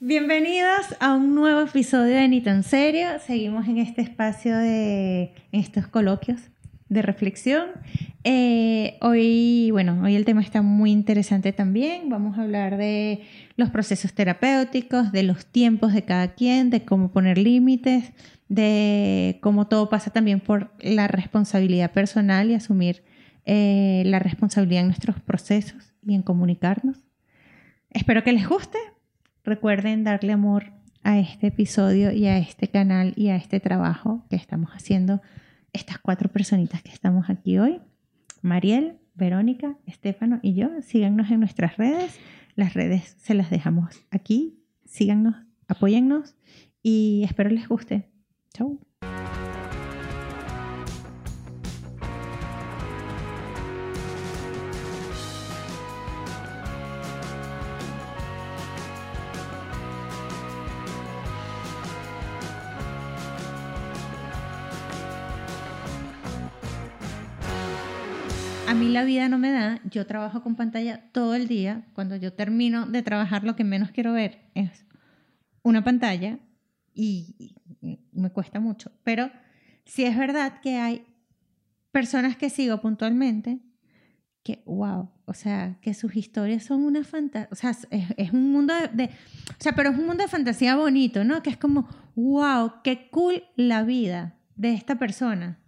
Bienvenidos a un nuevo episodio de Ni tan serio. Seguimos en este espacio de estos coloquios de reflexión. Eh, hoy, bueno, hoy el tema está muy interesante también. Vamos a hablar de los procesos terapéuticos, de los tiempos de cada quien, de cómo poner límites, de cómo todo pasa también por la responsabilidad personal y asumir eh, la responsabilidad en nuestros procesos y en comunicarnos. Espero que les guste. Recuerden darle amor a este episodio y a este canal y a este trabajo que estamos haciendo estas cuatro personitas que estamos aquí hoy. Mariel, Verónica, Estefano y yo. Síganos en nuestras redes. Las redes se las dejamos aquí. Síganos, apóyennos y espero les guste. Chau. La vida no me da, yo trabajo con pantalla todo el día, cuando yo termino de trabajar lo que menos quiero ver es una pantalla y, me cuesta mucho, pero sí es verdad que hay personas que sigo puntualmente que, wow, o sea, que sus historias son una fantasía, o sea, es, un mundo de, o sea, pero es un mundo de fantasía bonito, ¿no? Que es como, wow, qué cool la vida de esta persona.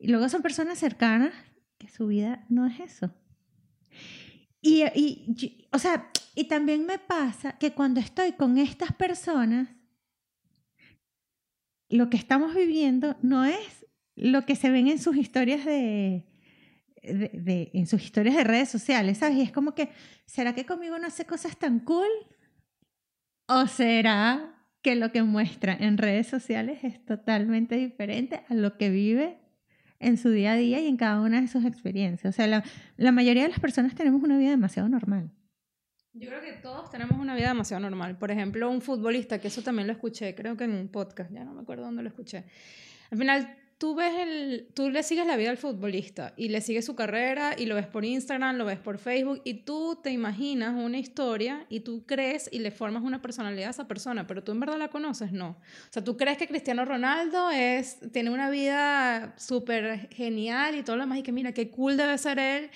Y luego son personas cercanas su vida no es eso. Y, y, o sea, y también me pasa que cuando estoy con estas personas, lo que estamos viviendo no es lo que se ven en sus historias de, en sus historias de redes sociales, ¿sabes? Y es como que, ¿será que conmigo no hace cosas tan cool? ¿O será que lo que muestra en redes sociales es totalmente diferente a lo que vive en su día a día y en cada una de sus experiencias. O sea, la, mayoría de las personas tenemos una vida demasiado normal. Yo creo que todos tenemos una vida demasiado normal. Por ejemplo, un futbolista, que eso también lo escuché, creo que en un podcast, ya no me acuerdo dónde lo escuché. Al final, tú ves el, tú le sigues la vida al futbolista y le sigues su carrera y lo ves por Instagram, lo ves por Facebook y tú te imaginas una historia y tú crees y le formas una personalidad a esa persona, pero tú en verdad la conoces, no. O sea, tú crees que Cristiano Ronaldo es, tiene una vida súper genial y todo lo demás y que mira, qué cool debe ser él.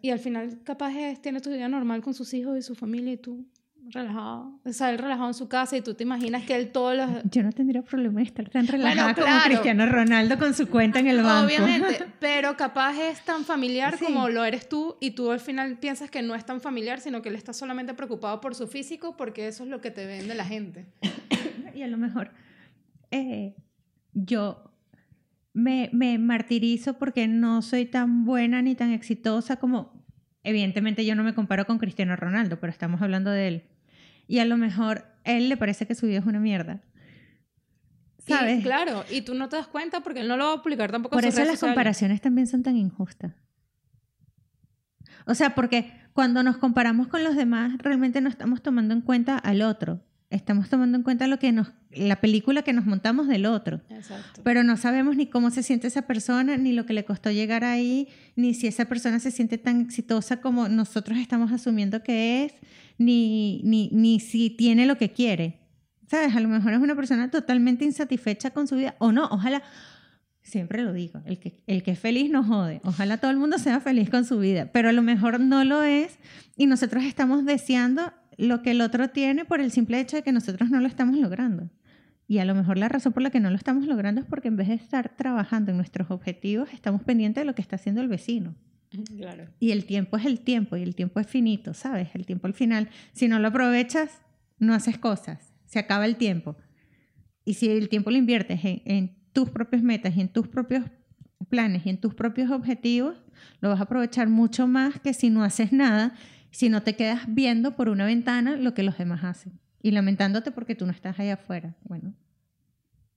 Y al final capaz es, tiene tu vida normal con sus hijos y su familia y tú relajado, o sea, él relajado en su casa y tú te imaginas que él todos los... Yo no tendría problema de estar tan relajado como Cristiano Ronaldo con su cuenta en el banco. Obviamente, pero capaz es tan familiar como lo eres tú y tú al final piensas que no es tan familiar, sino que él está solamente preocupado por su físico porque eso es lo que te vende la gente. y a lo mejor eh, yo me, me martirizo porque no soy tan buena ni tan exitosa como... Evidentemente yo no me comparo con Cristiano Ronaldo, pero estamos hablando de él y a lo mejor a él le parece que su vida es una mierda. ¿Sabes? claro, y tú no te das cuenta porque él no lo va a publicar tampoco. Por eso las comparaciones también son tan injustas. O sea, porque cuando nos comparamos con los demás, realmente no estamos tomando en cuenta al otro. Estamos tomando en cuenta lo que nos, la película que nos montamos del otro. Exacto. Pero no sabemos ni cómo se siente esa persona, ni lo que le costó llegar ahí, ni si esa persona se siente tan exitosa como nosotros estamos asumiendo que es, ni, ni, ni si tiene lo que quiere. ¿Sabes? A lo mejor es una persona totalmente insatisfecha con su vida. O no, ojalá, siempre lo digo, el que, el que es feliz no jode. Ojalá todo el mundo sea feliz con su vida, pero a lo mejor no lo es y nosotros estamos deseando lo que el otro tiene por el simple hecho de que nosotros no lo estamos logrando. Y a lo mejor la razón por la que no lo estamos logrando es porque en vez de estar trabajando en nuestros objetivos, estamos pendientes de lo que está haciendo el vecino. Claro. Y el tiempo es el tiempo y el tiempo es finito, ¿sabes? El tiempo al final, si no lo aprovechas, no haces cosas, se acaba el tiempo. Y si el tiempo lo inviertes en, tus propias metas en tus propios planes y en tus propios objetivos, lo vas a aprovechar mucho más que si no haces nada, si no te quedas viendo por una ventana lo que los demás hacen y lamentándote porque tú no estás allá afuera. Bueno,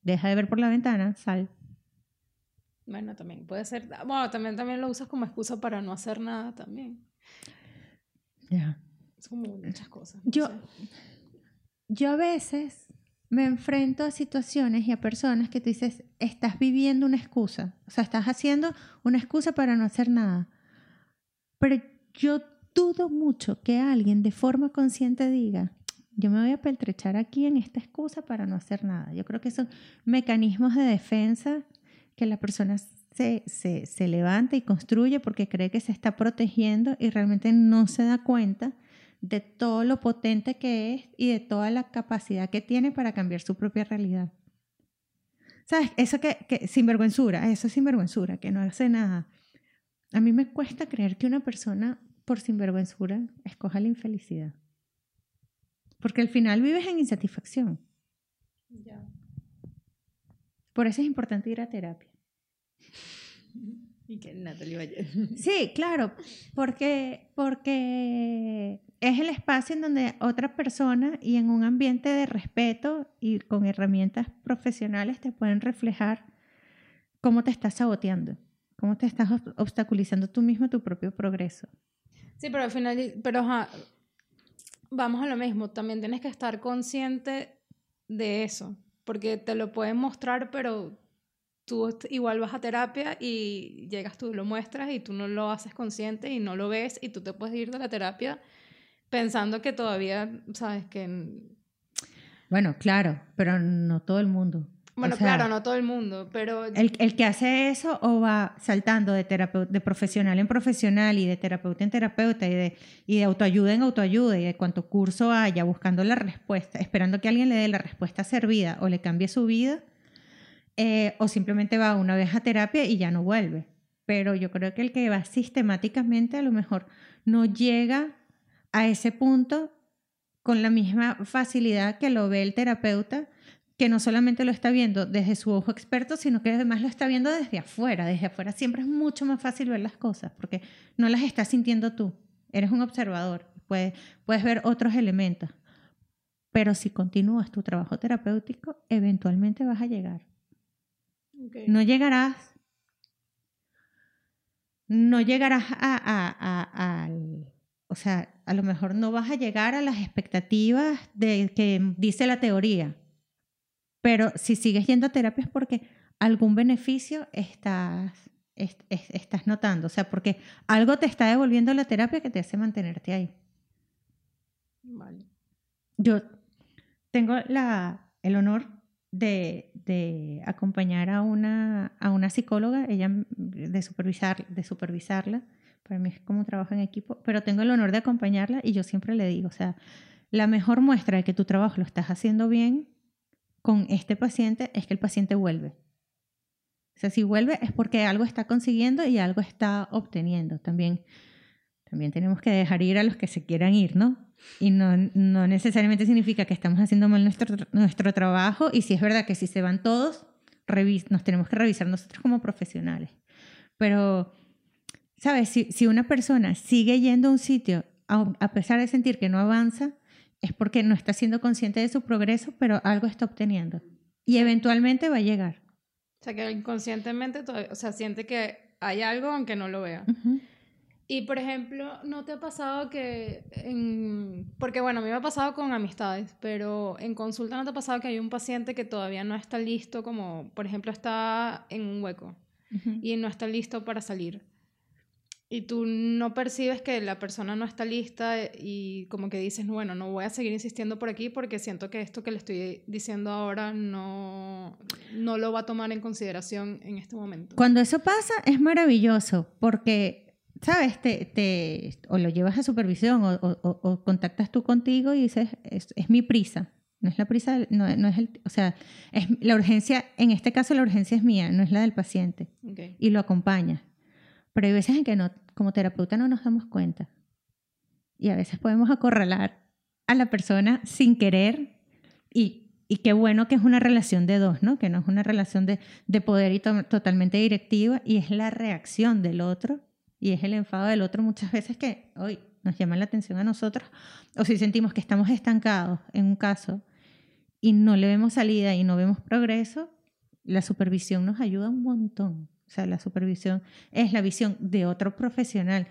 deja de ver por la ventana, sal. Bueno, también puede ser. Bueno, también, también lo usas como excusa para no hacer nada también. Ya. Es como muchas cosas. yo, yo a veces me enfrento a situaciones y a personas que tú dices, estás viviendo una excusa. O sea, estás haciendo una excusa para no hacer nada. Pero yo dudo mucho que alguien de forma consciente diga, yo me voy a peltrechar aquí en esta excusa para no hacer nada. Yo creo que son mecanismos de defensa que la persona se, se, se levanta y construye porque cree que se está protegiendo y realmente no se da cuenta de todo lo potente que es y de toda la capacidad que tiene para cambiar su propia realidad. ¿Sabes? Eso que, que sinvergüenzura, eso es sinvergüenzura, que no hace nada. A mí me cuesta creer que una persona por sinvergüenzura escoja la infelicidad. Porque al final vives en insatisfacción. Por eso es importante ir a terapia. Y que Natalie vaya. Sí, claro, porque, porque es el espacio en donde otra persona y en un ambiente de respeto y con herramientas profesionales te pueden reflejar cómo te estás saboteando, cómo te estás obstaculizando tú mismo tu propio progreso. Sí, pero al final, pero vamos a lo mismo, también tienes que estar consciente de eso, porque te lo pueden mostrar, pero tú igual vas a terapia y llegas tú lo muestras y tú no lo haces consciente y no lo ves y tú te puedes ir de la terapia pensando que todavía, sabes, que... Bueno, claro, pero no todo el mundo. Bueno, claro, no todo el mundo, pero... El, el, que hace eso o va saltando de, de profesional en profesional y de terapeuta en terapeuta y de, y de autoayuda en autoayuda y de cuánto curso haya buscando la respuesta, esperando que alguien le dé la respuesta servida o le cambie su vida, eh, o simplemente va una vez a terapia y ya no vuelve. Pero yo creo que el que va sistemáticamente a lo mejor no llega a ese punto con la misma facilidad que lo ve el terapeuta, que no solamente lo está viendo desde su ojo experto, sino que además lo está viendo desde afuera. Desde afuera siempre es mucho más fácil ver las cosas, porque no las estás sintiendo tú. Eres un observador, puedes, puedes ver otros elementos. Pero si continúas tu trabajo terapéutico, eventualmente vas a llegar. No llegarás, no llegarás a, a, a, o sea, a lo mejor no vas a llegar a las expectativas de que dice la teoría, pero si sigues yendo a terapia es porque algún beneficio estás, estás notando, o sea, porque algo te está devolviendo la terapia que te hace mantenerte ahí. Vale. Yo tengo la, el honor de, de, acompañar a una, a una psicóloga, ella de, supervisar, de supervisarla para mí es como un trabajo en equipo, pero tengo el honor de acompañarla y yo siempre le digo, o sea, la mejor muestra de que tu trabajo lo estás haciendo bien con este paciente es que el paciente vuelve. O sea, si vuelve es porque algo está consiguiendo y algo está obteniendo. También, también tenemos que dejar ir a los que se quieran ir, ¿no? Y no, no necesariamente significa que estamos haciendo mal nuestro, nuestro trabajo y si es verdad que si se van todos, nos tenemos que revisar nosotros como profesionales. Pero ¿Sabes? Si, una persona sigue yendo a un sitio a, pesar de sentir que no avanza, es porque no está siendo consciente de su progreso, pero algo está obteniendo. Y eventualmente va a llegar. O sea, que inconscientemente, o sea, siente que hay algo aunque no lo vea. Y, por ejemplo, ¿no te ha pasado que, en, porque bueno, a mí me ha pasado con amistades, pero en consulta no te ha pasado que hay un paciente que todavía no está listo, como, por ejemplo, está en un hueco y no está listo para salir? Y tú no percibes que la persona no está lista y como que dices, bueno, no voy a seguir insistiendo por aquí porque siento que esto que le estoy diciendo ahora no, no lo va a tomar en consideración en este momento. Cuando eso pasa es maravilloso porque, ¿sabes? Te, te o lo llevas a supervisión o, o, o contactas tú contigo y dices, es, es mi prisa. No es la prisa, no, no, es el, o sea, es la urgencia, en este caso la urgencia es mía, no es la del paciente. Y lo acompaña. Pero hay veces en que no, como terapeuta no nos damos cuenta. Y a veces podemos acorralar a la persona sin querer y, y qué bueno que es una relación de dos, ¿no? Que no es una relación de, de poder y totalmente directiva y es la reacción del otro y es el enfado del otro muchas veces que hoy nos llama la atención a nosotros o si sentimos que estamos estancados en un caso y no le vemos salida y no vemos progreso, la supervisión nos ayuda un montón. O sea, la supervisión es la visión de otro profesional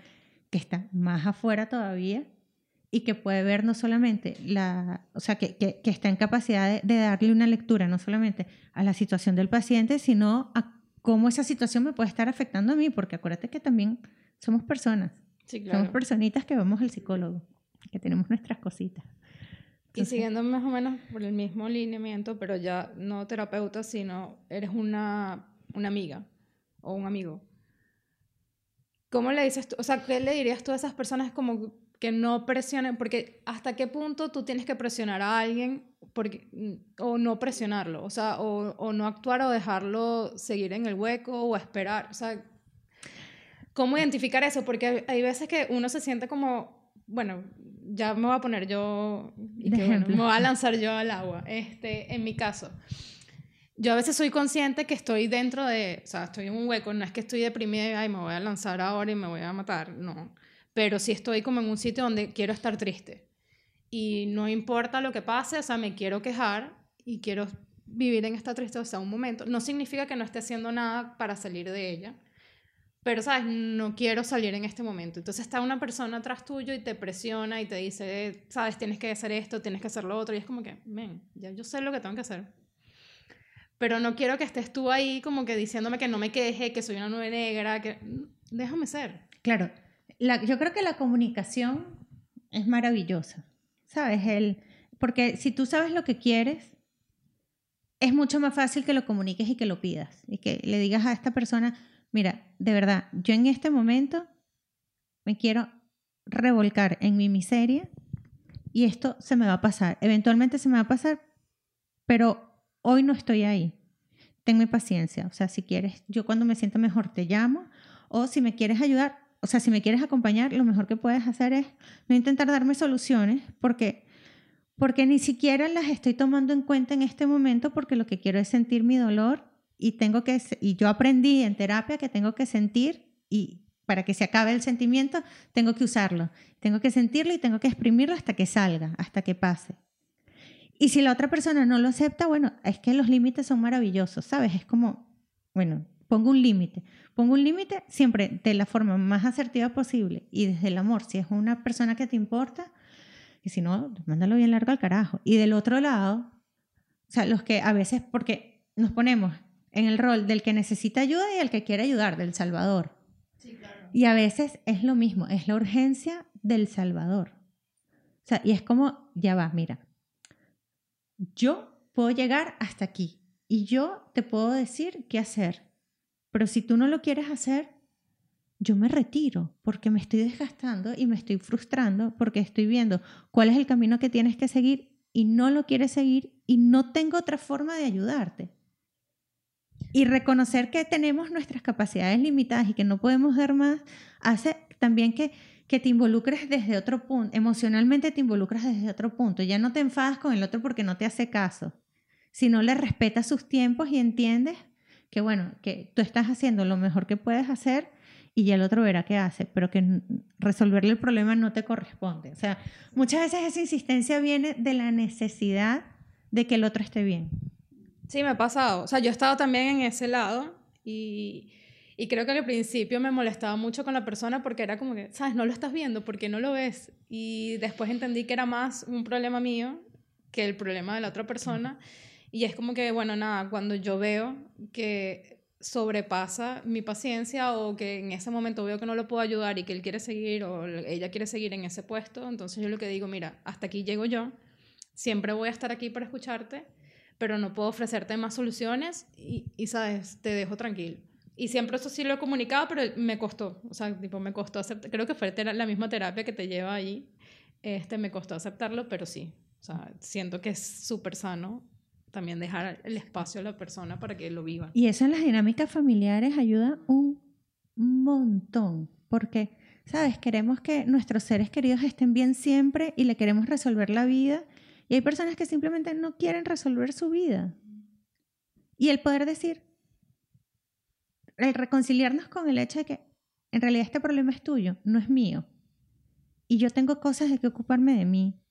que está más afuera todavía y que puede ver no solamente la, o sea, que, que, está en capacidad de, darle una lectura no solamente a la situación del paciente, sino a cómo esa situación me puede estar afectando a mí, porque acuérdate que también somos personas, somos personitas que vamos al psicólogo, que tenemos nuestras cositas. Y siguiendo más o menos por el mismo lineamiento, pero ya no terapeuta, sino eres una, una amiga o un amigo. ¿Cómo le dices tú? O sea, ¿qué le dirías tú a esas personas como que no presionen? Porque ¿hasta qué punto tú tienes que presionar a alguien porque, o no presionarlo? O sea, o, o no actuar o dejarlo seguir en el hueco o esperar. O sea, ¿cómo identificar eso? Porque hay veces que uno se siente como, bueno, ya me voy a poner yo, y que, bueno, me voy a lanzar yo al agua. Este, en mi caso, yo a veces soy consciente que estoy dentro de, o sea, estoy en un hueco, no es que estoy deprimida y me voy a lanzar ahora y me voy a matar, no. Pero sí estoy como en un sitio donde quiero estar triste. Y no importa lo que pase, o sea, me quiero quejar y quiero vivir en esta tristeza un momento. No significa que no esté haciendo nada para salir de ella, pero, ¿sabes? No quiero salir en este momento. Entonces está una persona atrás tuyo y te presiona y te dice, ¿sabes? Tienes que hacer esto, tienes que hacer lo otro. Y es como que, ven, ya yo sé lo que tengo que hacer. Pero no quiero que estés tú ahí como que diciéndome que no me queje, que soy una nube negra, que déjame ser. Claro, la, yo creo que la comunicación es maravillosa, ¿sabes? El, porque si tú sabes lo que quieres, es mucho más fácil que lo comuniques y que lo pidas. Y que le digas a esta persona, Mira, de verdad, yo en este momento me quiero revolcar en mi miseria y esto se me va a pasar. Eventualmente se me va a pasar, pero hoy no estoy ahí. Tenme paciencia. O sea, si quieres, yo cuando me siento mejor te llamo o si me quieres ayudar, o sea, si me quieres acompañar, lo mejor que puedes hacer es no intentar darme soluciones porque porque ni siquiera las estoy tomando en cuenta en este momento porque lo que quiero es sentir mi dolor y tengo que y yo aprendí en terapia que tengo que sentir y para que se acabe el sentimiento tengo que usarlo, tengo que sentirlo y tengo que exprimirlo hasta que salga, hasta que pase. Y si la otra persona no lo acepta, bueno, es que los límites son maravillosos, ¿sabes? Es como, bueno, pongo un límite. Pongo un límite siempre de la forma más asertiva posible y desde el amor. Si es una persona que te importa, y si no, mándalo bien largo al carajo. Y del otro lado, o sea, los que a veces, porque nos ponemos en el rol del que necesita ayuda y el que quiere ayudar, del Salvador. Y a veces es lo mismo, es la urgencia del Salvador. O sea, y es como, ya va, mira, yo puedo llegar hasta aquí y yo te puedo decir qué hacer, pero si tú no lo quieres hacer, yo me retiro porque me estoy desgastando y me estoy frustrando porque estoy viendo cuál es el camino que tienes que seguir y no lo quieres seguir y no tengo otra forma de ayudarte. Y reconocer que tenemos nuestras capacidades limitadas y que no podemos dar más, hace también que, que te involucres desde otro punto, emocionalmente te involucras desde otro punto. Ya no te enfadas con el otro porque no te hace caso, sino le respetas sus tiempos y entiendes que, bueno, que tú estás haciendo lo mejor que puedes hacer y ya el otro verá qué hace, pero que resolverle el problema no te corresponde. O sea, muchas veces esa insistencia viene de la necesidad de que el otro esté bien. Sí, me ha pasado. O sea, yo he estado también en ese lado y, y creo que al principio me molestaba mucho con la persona porque era como que, ¿sabes? No lo estás viendo, porque no lo ves? Y después entendí que era más un problema mío que el problema de la otra persona. Y es como que, bueno, nada, cuando yo veo que sobrepasa mi paciencia o que en ese momento veo que no lo puedo ayudar y que él quiere seguir o ella quiere seguir en ese puesto, entonces yo lo que digo, mira, hasta aquí llego yo, siempre voy a estar aquí para escucharte pero no puedo ofrecerte más soluciones y, y, sabes, te dejo tranquilo. Y siempre eso sí lo he comunicado, pero me costó, o sea, tipo, me costó aceptar, creo que fue la misma terapia que te lleva ahí, este, me costó aceptarlo, pero sí, o sea, siento que es súper sano también dejar el espacio a la persona para que lo viva. Y eso en las dinámicas familiares ayuda un montón, porque, ¿sabes? Queremos que nuestros seres queridos estén bien siempre y le queremos resolver la vida y hay personas que simplemente no quieren resolver su vida. Y el poder decir, el reconciliarnos con el hecho de que en realidad este problema es tuyo, no es mío. Y yo tengo cosas de que ocuparme de mí.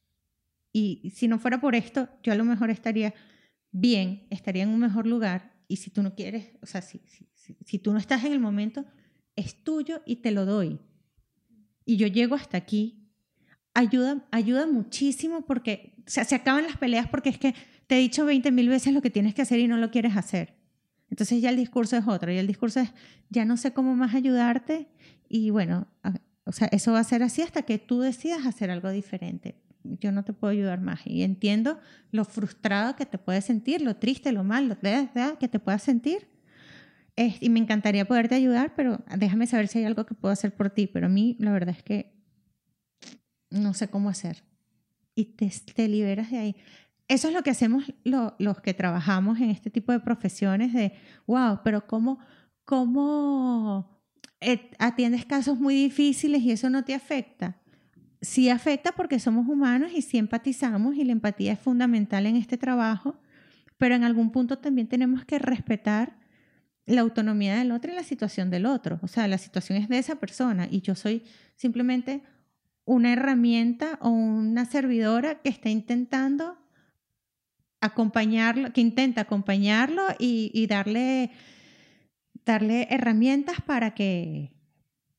Y si no fuera por esto, yo a lo mejor estaría bien, estaría en un mejor lugar. Y si tú no quieres, o sea, si, si, si tú no estás en el momento, es tuyo y te lo doy. Y yo llego hasta aquí ayuda, ayuda muchísimo porque o se acaban las peleas porque es que te he dicho 20 mil veces lo que tienes que hacer y no lo quieres hacer. Entonces ya el discurso es otro y el discurso es, ya no sé cómo más ayudarte y bueno, o sea, eso va a ser así hasta que tú decidas hacer algo diferente. yo no te puedo ayudar más. Y entiendo lo frustrado que te puedes sentir, lo triste, lo mal, lo que te puedas sentir. y me encantaría poderte ayudar, pero déjame saber si hay algo que puedo hacer por ti. Pero a mí la verdad es que no sé cómo hacer. Y te, te liberas de ahí. Eso es lo que hacemos los que trabajamos en este tipo de profesiones de, wow, pero ¿cómo, cómo eh, atiendes casos muy difíciles y eso no te afecta? Sí afecta porque somos humanos y sí empatizamos y la empatía es fundamental en este trabajo, pero en algún punto también tenemos que respetar la autonomía del otro y la situación del otro. O sea, la situación es de esa persona y yo soy simplemente una herramienta o una servidora que está intentando acompañarlo, que intenta acompañarlo y, darle, darle herramientas para que,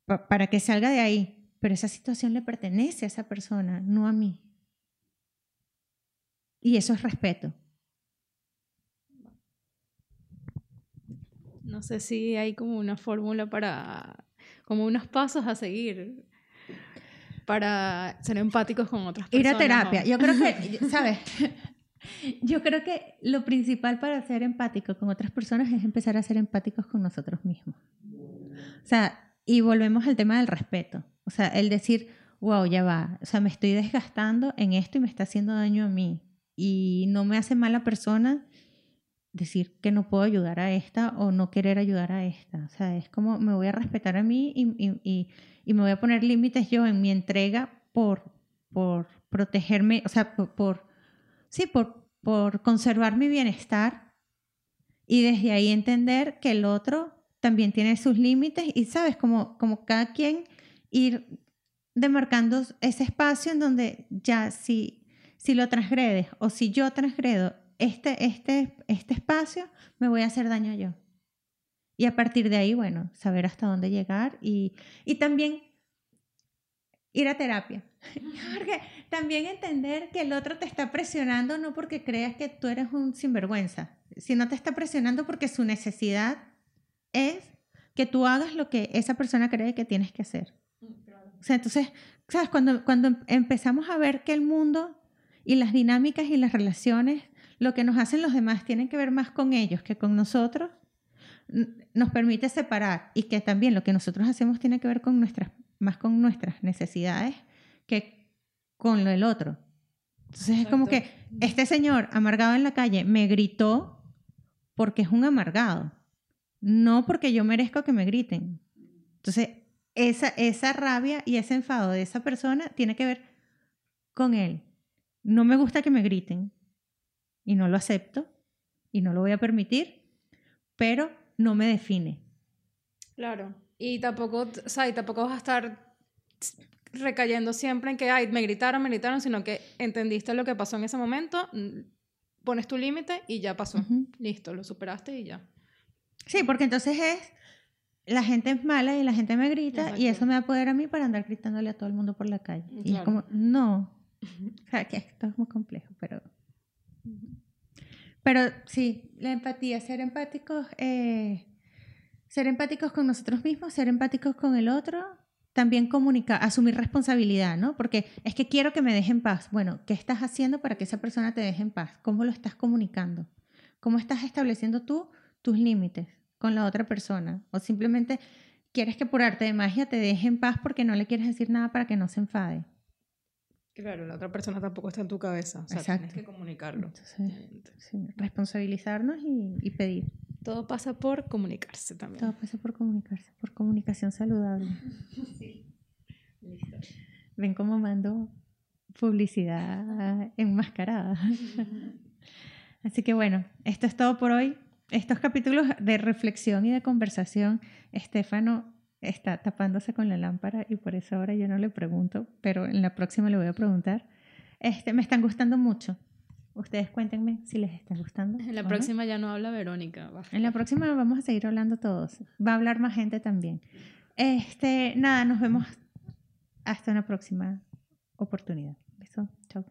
para que salga de ahí. Pero esa situación le pertenece a esa persona, no a mí. Y eso es respeto. No sé si hay como una fórmula para, como unos pasos a seguir para ser empáticos con otras personas. Ir a terapia. Yo creo que, ¿sabes? Yo creo que lo principal para ser empático con otras personas es empezar a ser empáticos con nosotros mismos. O sea, y volvemos al tema del respeto. O sea, el decir, wow, ya va, o sea, me estoy desgastando en esto y me está haciendo daño a mí. Y no me hace mala persona decir que no puedo ayudar a esta o no querer ayudar a esta. O sea, es como me voy a respetar a mí y, y, y, me voy a poner límites yo en mi entrega por, por protegerme, o sea, por sí, por, por conservar mi bienestar y desde ahí entender que el otro también tiene sus límites y, sabes, como, como cada quien ir demarcando ese espacio en donde ya si, si lo transgredes o si yo transgredo este, este, este espacio, me voy a hacer daño yo. Y a partir de ahí, bueno, saber hasta dónde llegar y, y también ir a terapia. Porque también entender que el otro te está presionando no porque creas que tú eres un sinvergüenza, sino te está presionando porque su necesidad es que tú hagas lo que esa persona cree que tienes que hacer. O sea, entonces, ¿sabes? Cuando, cuando empezamos a ver que el mundo y las dinámicas y las relaciones, lo que nos hacen los demás tienen que ver más con ellos que con nosotros, nos permite separar y que también lo que nosotros hacemos tiene que ver con nuestras más con nuestras necesidades que con lo del otro. Entonces es como que este señor amargado en la calle me gritó porque es un amargado, no porque yo merezco que me griten. Entonces, esa, esa rabia y ese enfado de esa persona tiene que ver con él. No me gusta que me griten y no lo acepto y no lo voy a permitir, pero no me define. Claro. Y tampoco, o sea, y tampoco vas a estar recayendo siempre en que, ay, me gritaron, me gritaron, sino que entendiste lo que pasó en ese momento, mm, pones tu límite y ya pasó. Listo, lo superaste y ya. Sí, porque entonces es, la gente es mala y la gente me grita y eso me da poder a mí para andar gritándole a todo el mundo por la calle. Y es como, no. O sea, que esto es muy complejo, pero... Pero sí, la empatía, ser empáticos eh, ser empáticos con nosotros mismos, ser empáticos con el otro, también comunicar, asumir responsabilidad, ¿no? Porque es que quiero que me deje en paz. Bueno, ¿qué estás haciendo para que esa persona te deje en paz? ¿Cómo lo estás comunicando? ¿Cómo estás estableciendo tú tus límites con la otra persona? O simplemente quieres que por arte de magia te deje en paz porque no le quieres decir nada para que no se enfade. Claro, la otra persona tampoco está en tu cabeza. O sea, tienes que comunicarlo. sí, responsabilizarnos y, y pedir. Todo pasa por comunicarse también. Todo pasa por comunicarse, por comunicación saludable. Sí. Listo. Ven cómo mando publicidad enmascarada. Así que bueno, esto es todo por hoy. Estos capítulos de reflexión y de conversación, Estefano está tapándose con la lámpara y por eso ahora yo no le pregunto, pero en la próxima le voy a preguntar. Este, me están gustando mucho. Ustedes cuéntenme si les está gustando. En la próxima ya no habla Verónica. En la próxima vamos a seguir hablando todos. Va a hablar más gente también. Este, nada, nos vemos hasta una próxima oportunidad. Beso. Chao.